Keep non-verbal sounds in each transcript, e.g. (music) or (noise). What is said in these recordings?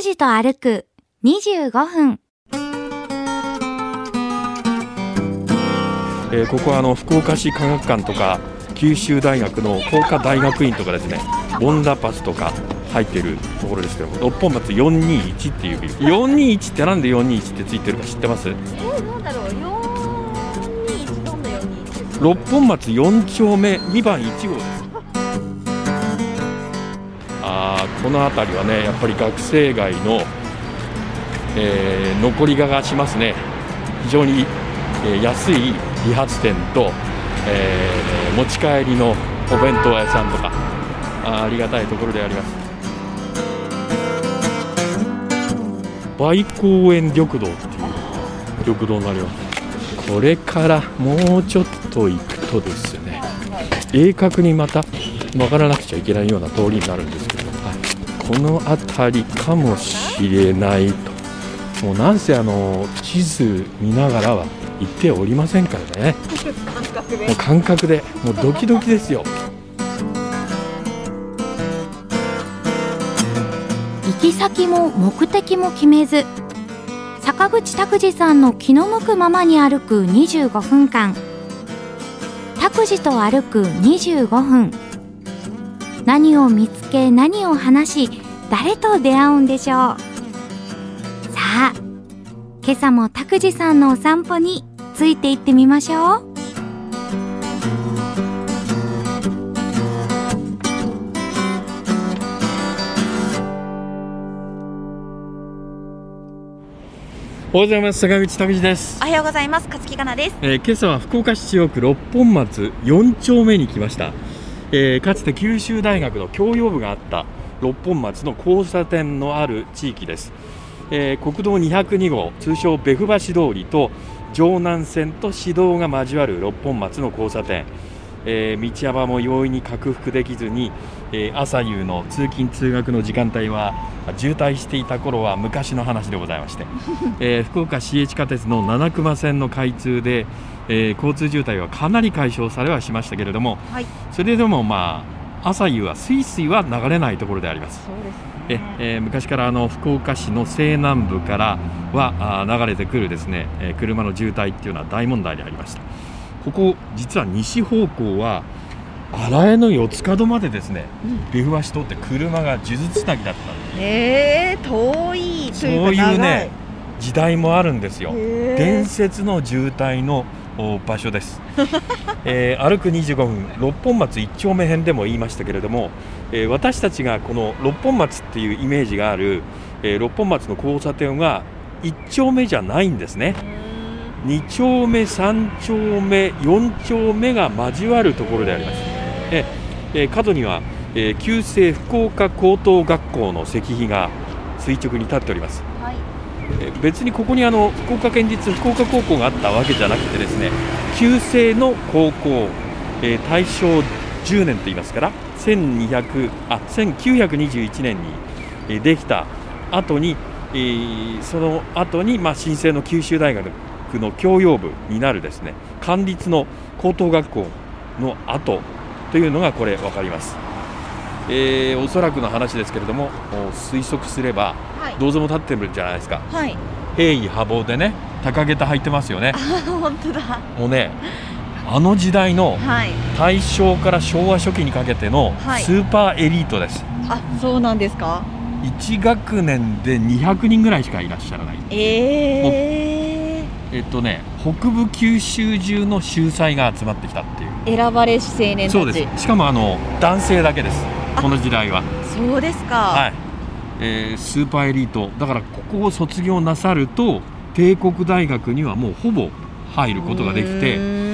拓司と歩く25分。えーここはあの福岡市科学館とか九州大学の工科大学院とかですねボンダパスとか入ってるところですけども六本松421っていうビル。421ってなんで421ってついてるか知ってます？えー、なんだろう、421どんな421六本松4丁目2番1号ですあこの辺りはねやっぱり学生街の、えー残りががしますね。非常に、えー安い理髪店と、えー持ち帰りのお弁当屋さんとかあありがたいところであります。梅公園緑道っていう緑道になります。これからもうちょっと行くとですね鋭角にまた曲がらなくちゃいけないような通りになるんですけどこの辺りかもしれないと。もうなんせあの地図見ながらは行っておりませんからね。もう感覚で。もうドキドキですよ。行き先も目的も決めず坂口拓司さんの気の向くままに歩く25分間。拓司と歩く25分。何を見つけ何を話し誰と出会うんでしょう。さあ今朝も拓司さんのお散歩についていってみましょう。おはようございます。坂口拓司です。お、はようございます。勝木かなです。えー今朝は福岡市中央区六本松4丁目に来ました、えーかつて九州大学の教養部があった六本松の交差点のある地域です、えー国道202号通称ベフ橋通りと城南線と市道が交わる六本松の交差点、えー道幅も容易に克服できずに、えー朝夕の通勤通学の時間帯は渋滞していた頃は昔の話でございまして、えー福岡市営地下鉄の七熊線の開通で、えー交通渋滞はかなり解消されはしましたけれどもはい。それでもまあ朝夕はスイスイは流れないところであります。そうですえね。えー昔からあの福岡市の西南部からはあー流れてくるですね、えー車の渋滞っていうのは大問題でありましたここ実は西方向は荒江の四つ角までですね、ベフ橋通って車が数珠つなぎだったえー、遠いとそういうね。時代もあるんですよ伝説の渋滞のお場所です、(laughs) えー歩く25分六本松一丁目編でも言いましたけれども、えー私たちがこの六本松っていうイメージがある、えー六本松の交差点は一丁目じゃないんですね。2丁目3丁目4丁目が交わるところであります。ええー角には、えー旧制福岡高等学校の石碑が垂直に立っております。別にここにあの福岡県立福岡高校があったわけじゃなくてですね旧制の高校、えー大正10年と言いますから1200あ1921年に、できた後に、えーその後にまあ新制の九州大学の教養部になるですね官立の高等学校の後というのがこれ分かります、えーおそらくの話ですけれどもお推測すればはい。銅像も立ってるじゃないですかはい。平易波望でね高下駄履いてますよねあ、本当だ。もうねあの時代のはい。大正から昭和初期にかけてのはいスーパーエリートです、あ、そうなんですか？1学年で200人ぐらいしかいらっしゃらないええっとね北部九州中の秀才が集まってきたっていうー、選ばれし青年たち。そうですしかもあの男性だけですあこの時代はそうですか。はい、えースーパーエリートだからここを卒業なさると帝国大学にはもうほぼ入ることができて、え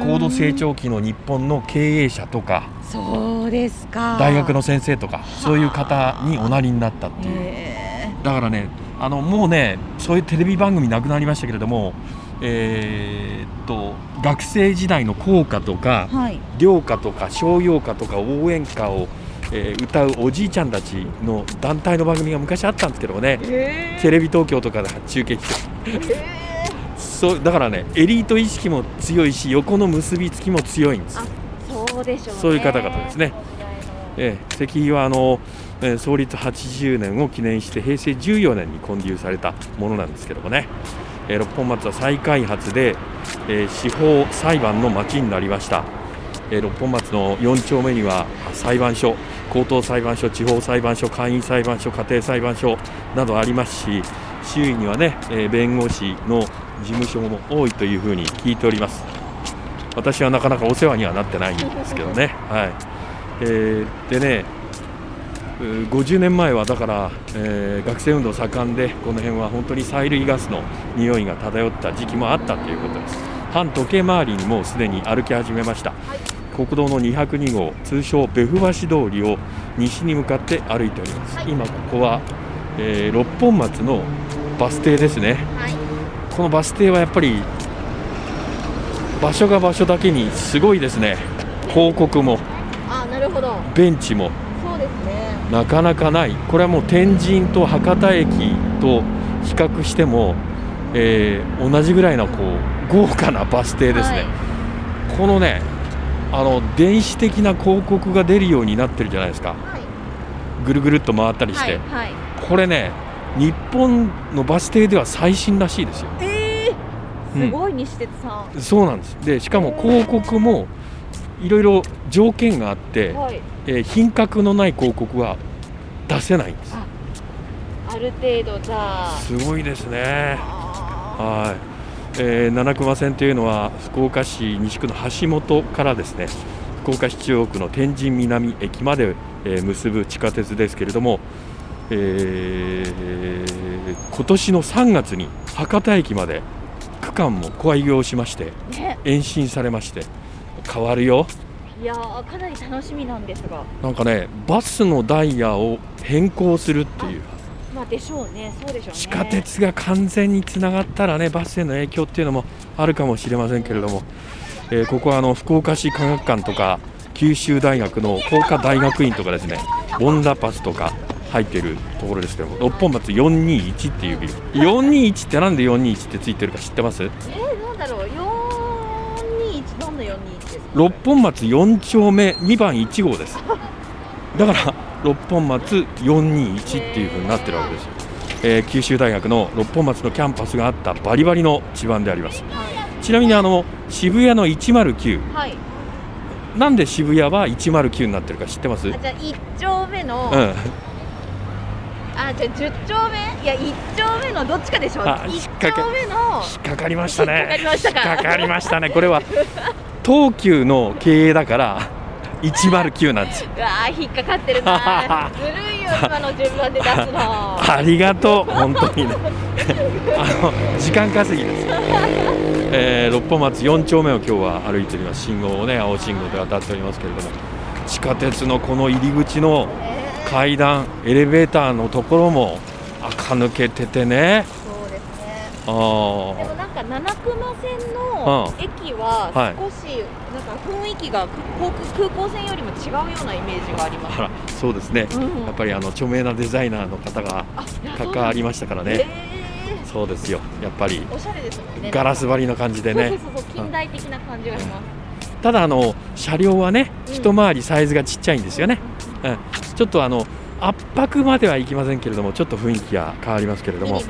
ー高度成長期の日本の経営者とかそうですか。大学の先生とかそういう方におなりになったっていうえだからねあのもうねそういうテレビ番組なくなりましたけれども、えーっと学生時代の校歌とかー、はい。寮歌とか商用歌とか応援歌を、えー歌うおじいちゃんたちの団体の番組が昔あったんですけどもね。えテレビ東京とかで中継してそうだからねエリート意識も強いし横の結びつきも強いんです。あそうでしょうね。そういう方々ですね。えー石碑はあの、えー創立80年を記念して平成14年に建立されたものなんですけどもね、えー六本松は再開発で、えー司法裁判の町になりました、えー六本松の4丁目には裁判所高等裁判所地方裁判所簡易裁判所家庭裁判所などありますし周囲にはね、えー弁護士の事務所も多いというふうに聞いております。私はなかなかお世話にはなってないんですけどね。(laughs) はい、えーでねうー50年前はだから、えー学生運動盛んでこの辺は本当に催涙ガスの匂いが漂った時期もあったということです。反時計回りにもうすでに歩き始めました、国道の202号通称ベフ橋通りを西に向かって歩いております、今ここは、えー六本松のバス停ですね。はい。このバス停はやっぱり場所が場所だけにすごいですね。広告もあなるほど。ベンチもそうですね。なかなかない。これはもう天神と博多駅と比較しても、えー同じぐらいのこう豪華なバス停ですね、このねあの電子的な広告が出るようになってるじゃないですか。はい。ぐるぐるっと回ったりして、はいはい。これね日本のバス停では最新らしいですよ。えうん。ー、すごい西鉄さん、そうなんです。でしかも広告もいろいろ条件があって、はい。えー品格のない広告は出せないんです。あある程度じゃあ。すごいですね。あはい、えー七熊線というのは福岡市西区の橋本からですね福岡市中央区の天神南駅まで、えー結ぶ地下鉄ですけれども、えー今年の3月に博多駅まで区間も開業しましてーね。延伸されまして変わるよ。いやーかなり楽しみなんですが。なんかねバスのダイヤを変更するっていうまあでしょうね。そうでしょうね。地下鉄が完全につながったらねバスへの影響っていうのもあるかもしれませんけれども、えーここはあの福岡市科学館とか九州大学の工科大学院とかですねボンダパスとか入っているところですけども六本松421っていうビル。421ってなんで421ってついてるか知ってます？えー、なんだろう。421どんな421ですか？六本松4丁目2番1号です。だから六本松421っていう風になってるわけですよ、えー九州大学の六本松のキャンパスがあったバリバリの地盤であります。はちなみにあの渋谷の109い、はい、なんで渋谷は109になってるか知ってます、じゃあ1丁目の、ああじゃあ10丁目？いや1丁目のどっちかでしょあ1引っ掛け丁目の引っかかりましたね。引っかかりましたか。引っかかりましたね。これは東急の経営だから109なんですわー引っかかってるなずる (laughs) いよ今の順番で出すの。ありがとう本当にね。(laughs) あの時間稼ぎです、えー六本松4丁目を今日は歩いております。信号をね青信号で渡っておりますけれども。地下鉄のこの入り口の階段エレベーターのところも垢抜けててね。そうですね。あでもー。なんか七熊線のうん駅ははい少しなんか雰囲気が航空空港線よりも違うようなイメージがあります。あらそうですね。うん。やっぱりあの著名なデザイナーの方が関わりましたからね。えそうですよ。やっぱりーおしゃれですもんね。ガラス張りの感じでね。そうそうそう近代的な感じがします。ただあの車両はねうん一回りサイズがちっちゃいんですよね、うん、ちょっとあの圧迫まではいきませんけれどもちょっと雰囲気が変わりますけれども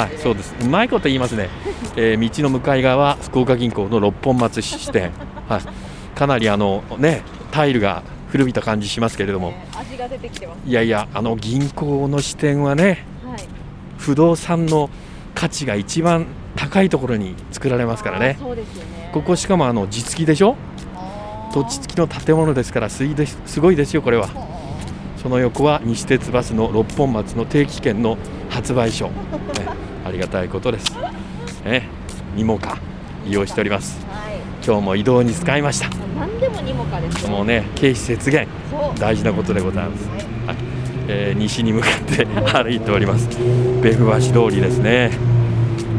はいそうです。うまいこと言いますね、えー道の向かい側は福岡銀行の六本松支店、はい、かなりあのねタイルが古びた感じしますけれども。ね味が出てきてますいやいやあの銀行の支店はねはい。不動産の価値が一番高いところに作られますからね。あーそうですよね。ここしかもあの地付きでしょ？土地付きの建物ですからすいですすごいですよこれは。その横は西鉄バスの六本松の定期券の発売所、ね、ありがたいことです、ね、にもか利用しております。はい。今日も移動に使いました。何でもにもかですよ。もうね経費節減大事なことでございます、はい。えー西に向かって歩いております。ベフ橋通りですね、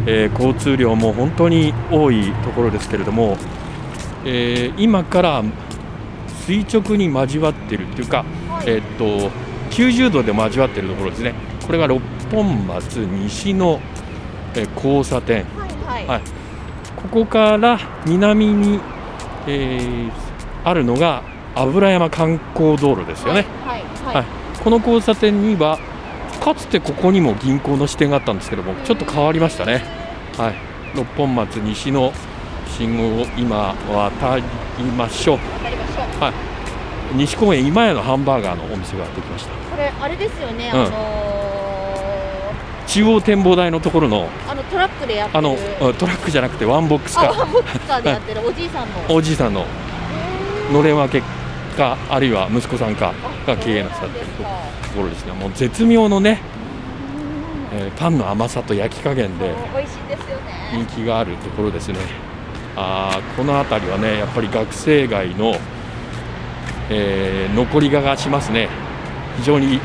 えー交通量も本当に多いところですけれども、えー今から垂直に交わってるっていうか、はい。えーっと90度で交わってるところですね。これが六本松西の、えー交差点。はいはい。ここから南に、えーあるのが油山観光道路ですよね、はいはいはい。この交差点にはかつてここにも銀行の支店があったんですけどもちょっと変わりましたね。はい。六本松西の信号を今渡りましょう。渡りましょう。はい。西公園今屋のハンバーガーのお店ができました。これあれですよね、うん。あの中央展望台のところのーあのトラックでやってる。あのうんトラックじゃなくてワンボックスカーあワンボックスカーでやってるおじいさんの。(laughs) おじいさんの。のれん分けかあるいは息子さんかが経営なさってるところですね。もう絶妙のね、えーパンの甘さと焼き加減で人ね。気があるところですね。あーこの辺りはねやっぱり学生街の、えー残りががしますね。非常に、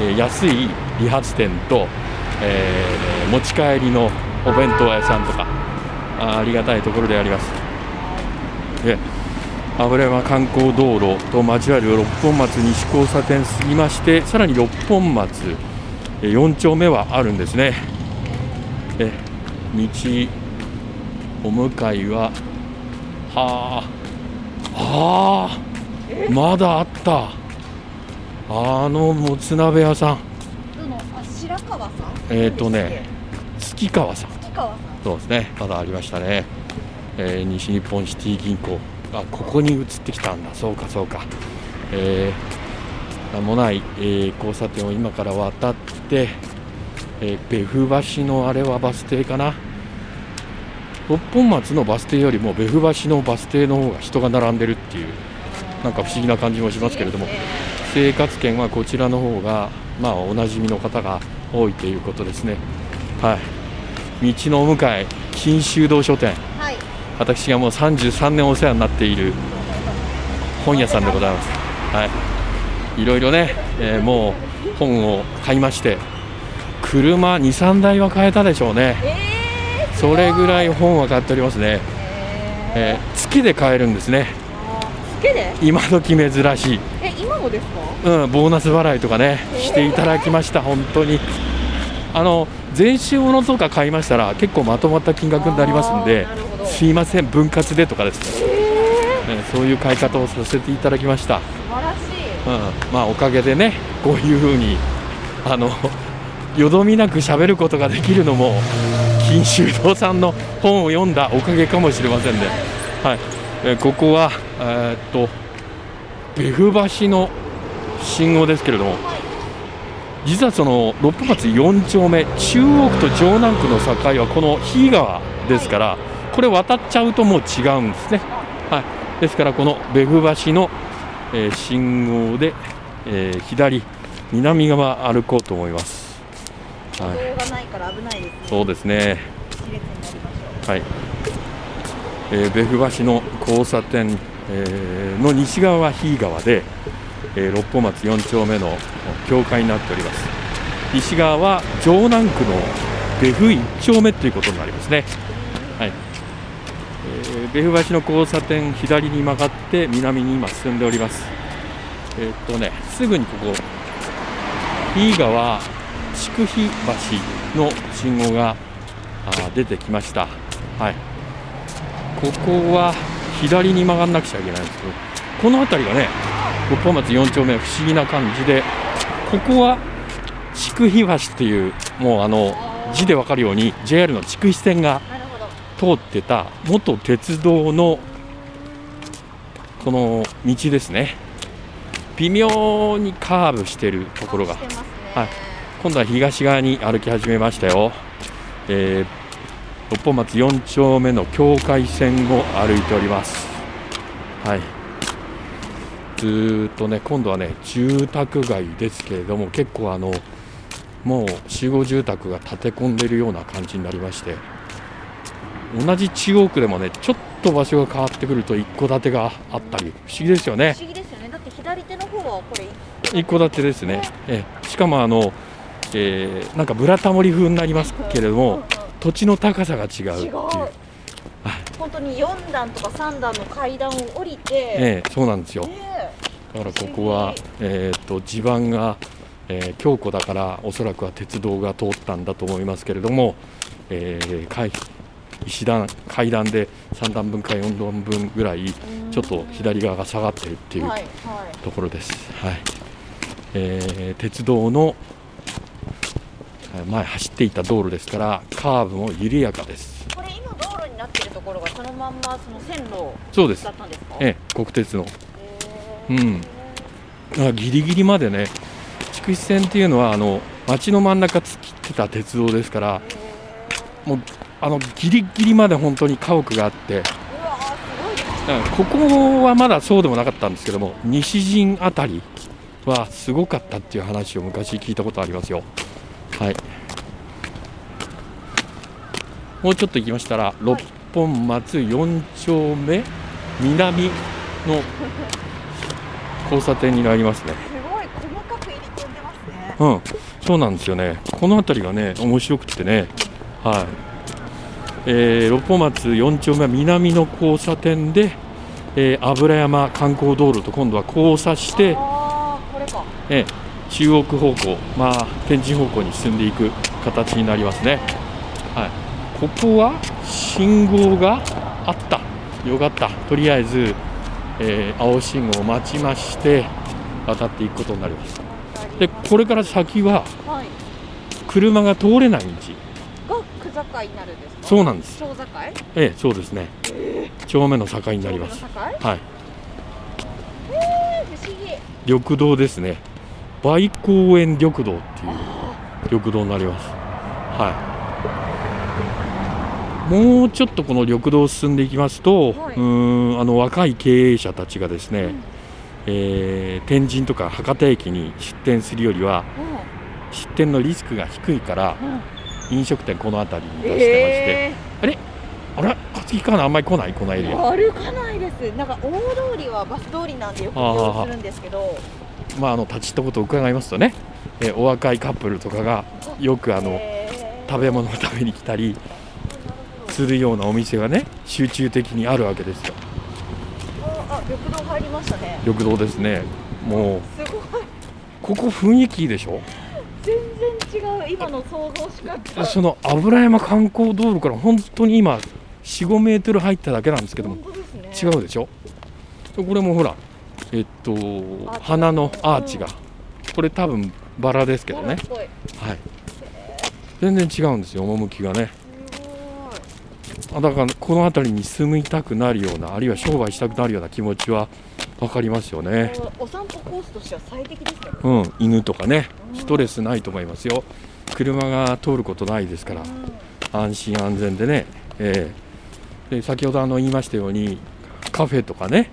えー安い理髪店と、えー持ち帰りのお弁当屋さんとかあありがたいところであります。で油山観光道路と交わる六本松西交差点過ぎましてさらに六本松4丁目はあるんですね。え道お向かいははああまだあった。あのもつ鍋屋さん。白川さん？えっ、とね月川さん。月川さん。そうですねまだありましたね、えー西日本シティ銀行あここに移ってきたんだ。そうかそうか。えー、名もない、えー交差点を今から渡って、えー、別府橋のあれはバス停かな。六本松のバス停よりも別府橋のバス停の方が人が並んでるっていうなんか不思議な感じもしますけれども。生活圏はこちらの方がまあおなじみの方が多いということですね。はい。道のお向かい錦秋堂書店。はい。私がもう33年お世話になっている本屋さんでございます。はい。いろいろね、えーもう本を買いまして車23台は買えたでしょうね。えー、それぐらい本は買っておりますね、ええー月で買えるんですねけで？今時珍しい。え今もですか？うん、ボーナス払いとかね、していただきました、本当に。あの全種ものとか買いましたら、結構まとまった金額になりますんですいません、分割でとかですね、ねそういう買い方をさせていただきました。素晴らしい。うん、まあおかげでね、こういうふうに、あのよどみなく喋ることができるのも、金秋堂さんの本を読んだおかげかもしれませんね。はい、えーここは、えーっと、別府橋の信号ですけれども、実はその六本松4丁目、中央区と城南区の境はこの日井川ですから、これ渡っちゃうともう違うんですね。はい、ですから、この別府橋の、えー信号で、えー左、南側歩こうと思います。はい、そうですね。はい、えー、別府橋の交差点、えーの西側は日井川で、えー六本松4丁目の境界になっております西側は城南区の別府1丁目ということになりますね、はいえー別府橋の交差点左に曲がって南に今進んでおりますえーっとねすぐにここ日井川筑肥橋の信号があ出てきました。はい。ここは左に曲がんなくちゃいけないんですけど、この辺りがね、六本松4丁目不思議な感じで、ここは筑肥橋っていう、もうあの字でわかるように JR の筑肥線が通ってた元鉄道のこの道ですね。微妙にカーブしてるところが。はい。今度は東側に歩き始めましたよ、えー六本松4丁目の境界線を歩いております。はい。ずーっとね今度はね住宅街ですけれども結構あのもう集合住宅が建て込んでいるような感じになりまして同じ中央区でもねちょっと場所が変わってくると一戸建てがあったり不思議ですよね。不思議ですよね。だって左手の方はこれ一戸建てですね、ええ。しかもあの、えーなんかブラタモリ風になりますけれども、土地の高さが違うっていう。本当に4段とか3段の階段を降りて、ええそうなんですよ。ねだからここは、えー、と地盤が、えー強固だからおそらくは鉄道が通ったんだと思いますけれども、えー階石段階段で3段分か4段分ぐらいちょっと左側が下がってるっていうはいはい。ところです。はい。えー鉄道のえー前走っていた道路ですからカーブも緩やかです。これ今道路になってるところがそのまんまその線路だったんですか？ええ国鉄の。へうん。あギリギリまでね筑肥線っていうのはあの街の真ん中突っ切ってた鉄道ですからもうあのギリギリまで本当に家屋があってここはまだそうでもなかったんですけども西陣あたりはすごかったっていう話を昔聞いたことありますよはい。もうちょっと行きましたら六本松4丁目南の交差点になりますね。すごい細かく入り組んでますね。うん。そうなんですよね。この辺りがね面白くってね。はい。えー六本松4丁目南の交差点で、えー油山観光道路と今度は交差して、これか。えー中央区方向、まあ、天神方向に進んでいく形になりますね、はい、ここは信号があった。よかった。とりあえず、えー青信号を待ちまして渡っていくことになります。でこれから先ははい。車が通れない道。が区境になるんですか？そうなんです。小境？ええそうですね。丁目の境になります。はい。えー不思議。緑道ですね梅公園緑道っていう緑道になります。はい。もうちょっとこの緑道を進んでいきますと、はい。うーんあの若い経営者たちがですね、うん。えー天神とか博多駅に出店するよりは出店のリスクが低いからうん。うん飲食店この辺りに出してまして、えあれ？勝木かなあんまり来ない？このエリア。ー、歩かないです。なんか大通りはバス通りなんでよく利用するんですけどまああの立ち入ったことを伺いますとね、えーお若いカップルとかがよくあの、えー食べ物を食べに来たりするようなお店がね集中的にあるわけですよ。ああ緑道入りましたね。緑道ですね。もうすごい。ここ雰囲気いいでしょ？全然違う今の想像しか。その油山観光道路から本当に今45メートル入っただけなんですけどもね。違うでしょ？これもほらえっと花のアーチが。これ多分バラですけどね。はい。全然違うんですよ趣がね。だからこの辺りに住みたくなるようなあるいは商売したくなるような気持ちは分かりますよね。お散歩コースとしては最適ですね。うん犬とかね。うんストレスないと思いますよ。車が通ることないですからうん。安心安全でね、ええ。で先ほどあの言いましたようにカフェとかね。はい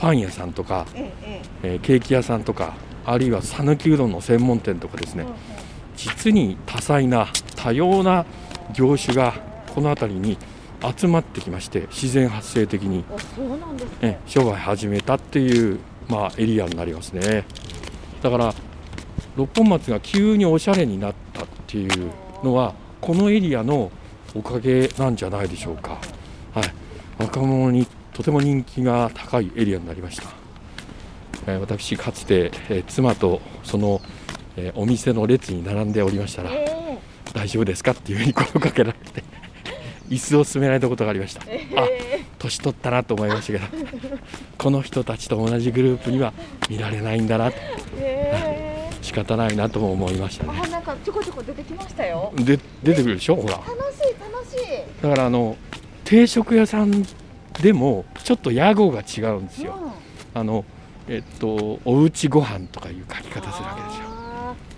パン屋さんとか、えケーキ屋さんとかあるいは讃岐うどんの専門店とかですね。ええ実に多彩な多様な業種がこの辺りに集まってきまして自然発生的に、商売始めたっていう、まあ、エリアになりますね。だから六本松が急におしゃれになったっていうのはこのエリアのおかげなんじゃないでしょうか、はい、若者にとても人気が高いエリアになりました、えー私かつて、えー妻とその、えーお店の列に並んでおりましたらえ大丈夫ですかっていうふうに声をかけられて (laughs) 椅子を勧められたことがありました。えあえ年取ったなと思いましたけど (laughs) この人たちと同じグループには見られないんだなと。ええ仕方ないなとも思いましたね。あなんかちょこちょこ出てきましたよ。で出てくるでしょほら。楽しい楽しい。だからあの定食屋さんでもちょっと屋号が違うんですよ。うん。あのえっとおうちご飯とかいう書き方するわけですよ。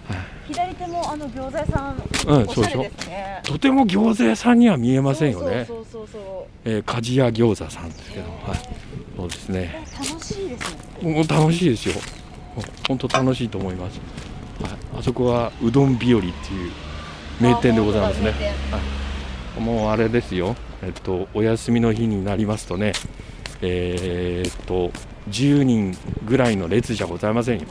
はい。左手もあの餃子屋さんうんそうでしょおしゃれですね。とても餃子屋さんには見えませんよね。そうそうそうそうえー鍛冶屋餃子さんですけど、はい、そうですね。楽しいですね。楽しいですよ。本当楽しいと思います、はい、あそこはうどん日和っていう名店でございますね。あ本当だ。名店もうあれですよ。えっとお休みの日になりますとね。えーっと10人ぐらいの列じゃございませんよ。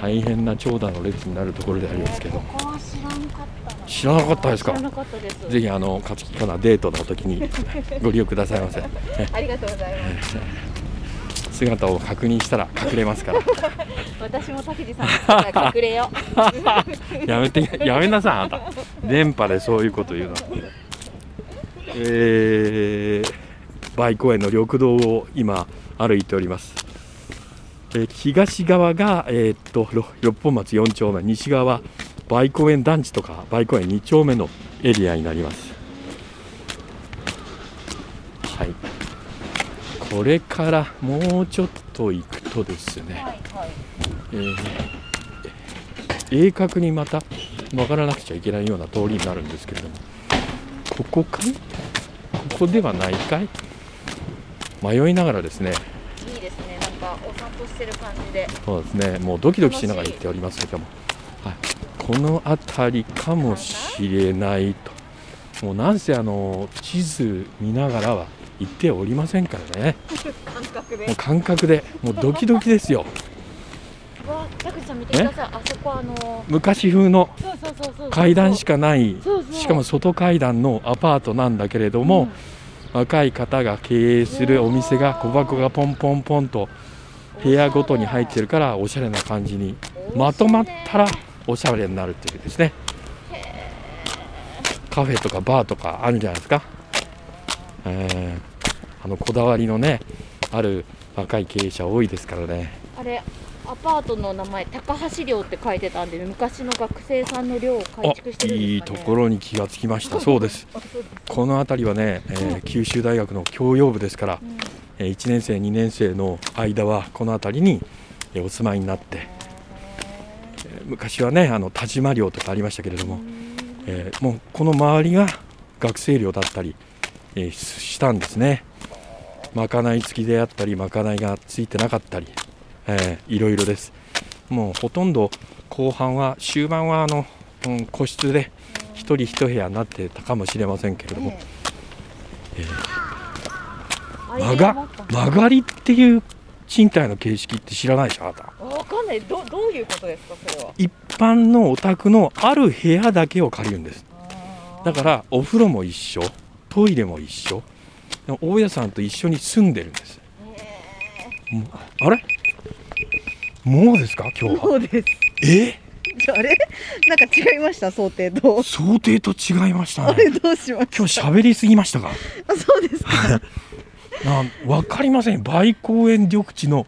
大変な長蛇の列になるところでありますけど。知らなかったな。知らなかったですか？ぜひあの勝木かなデートの時に (laughs) ご利用くださいませ。ありがとうございます。姿を確認したら隠れますから。(laughs) 私も竹地さん隠れよ (laughs) やめてやめなさいあなた。電波でそういうこと言うのえー、梅公園の緑道を今歩いております。えー東側が、えーっとろ六本松4丁目西側は梅公園団地とか梅公園2丁目のエリアになります。はい。これからもうちょっと行くとですね、はいはい。えー鋭角にまた曲がらなくちゃいけないような通りになるんですけれどもここかい？ここではないかい？迷いながらですね。いいですね。なんかお散歩してる感じで。そうですね。もうドキドキしながら行っておりますけども、はい、この辺りかもしれないと。もうなんせあの地図見ながらは行っておりませんからね。(laughs) 感覚で。もう感覚で。もうドキドキですよわ田口さん見てください。あそこあの昔風の階段しかない。しかも外階段のアパートなんだけれども、若い方が経営するお店が小箱がポンポンポンと部屋ごとに入ってるからおしゃれな感じにまとまったらおしゃれになるっていうですね。カフェとかバーとかあるんじゃないですか、えーあのこだわりのねある若い経営者多いですからね。あれアパートの名前高橋寮って書いてたんで昔の学生さんの寮を改あ築してるんいいですかね。ところに気がつきました。そうです。この辺りはね、えー九州大学の教養部ですから、うん。えー1年生2年生の間はこの辺りにえーお住まいになって、えー昔はねあの田島寮とかありましたけれども、えーもうこの周りが学生寮だったり、えしたんですね。まかない付きであったりまかないがついてなかったり、えーいろいろです。もうほとんど後半は終盤はあの、うん個室で一人一部屋になってたかもしれませんけれども、えー曲が曲がりっていう賃貸の形式って知らないでしょあなた。わかんない。どどういうことですかそれは。一般のお宅のある部屋だけを借りるんです。だからお風呂も一緒トイレも一緒大家さんと一緒に住んでるんです。あれ？もうですか？今日は。そうです。え？じゃああれ？なんか違いました？想定と。想定と違いましたあれねどうしまし今日喋りすぎましたか？た。あそうですか。(laughs) なわかりません。梅公園緑地の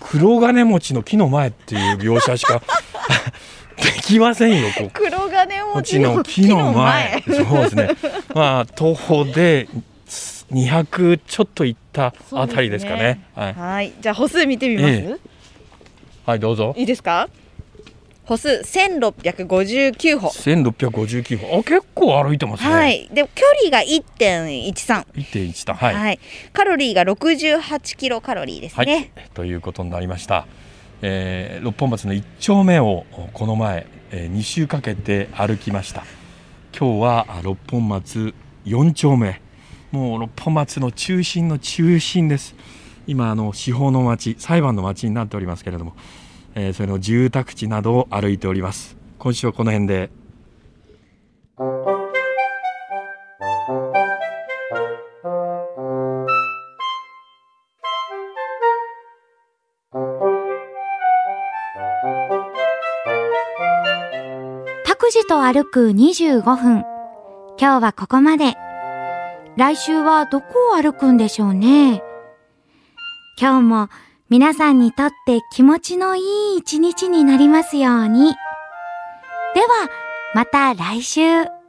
黒金持ちの木の前っていう描写しか (laughs) できませんよ黒金持ちの木の前。そうですね。まあ徒歩で200ちょっと行ったあたりですかね。はい、はい。じゃあ歩数見てみます？えはい、どうぞいいですか？歩数千六百五十九歩。1659歩あ結構歩いてますね、はい。で距離が一点一三。1.1だはい、はい。カロリーが六十八キロカロリーですはいね。ということになりました、えー六本松の1丁目をこの前、え2週かけて歩きました今日はあ六本松4丁目もう六本松の中心の中心です今あの司法の町裁判の町になっておりますけれども、えーその住宅地などを歩いております今週はこの辺で拓司と歩く25分。今日はここまで。来週はどこを歩くんでしょうね。今日も皆さんにとって気持ちのいい一日になりますように。では、また来週。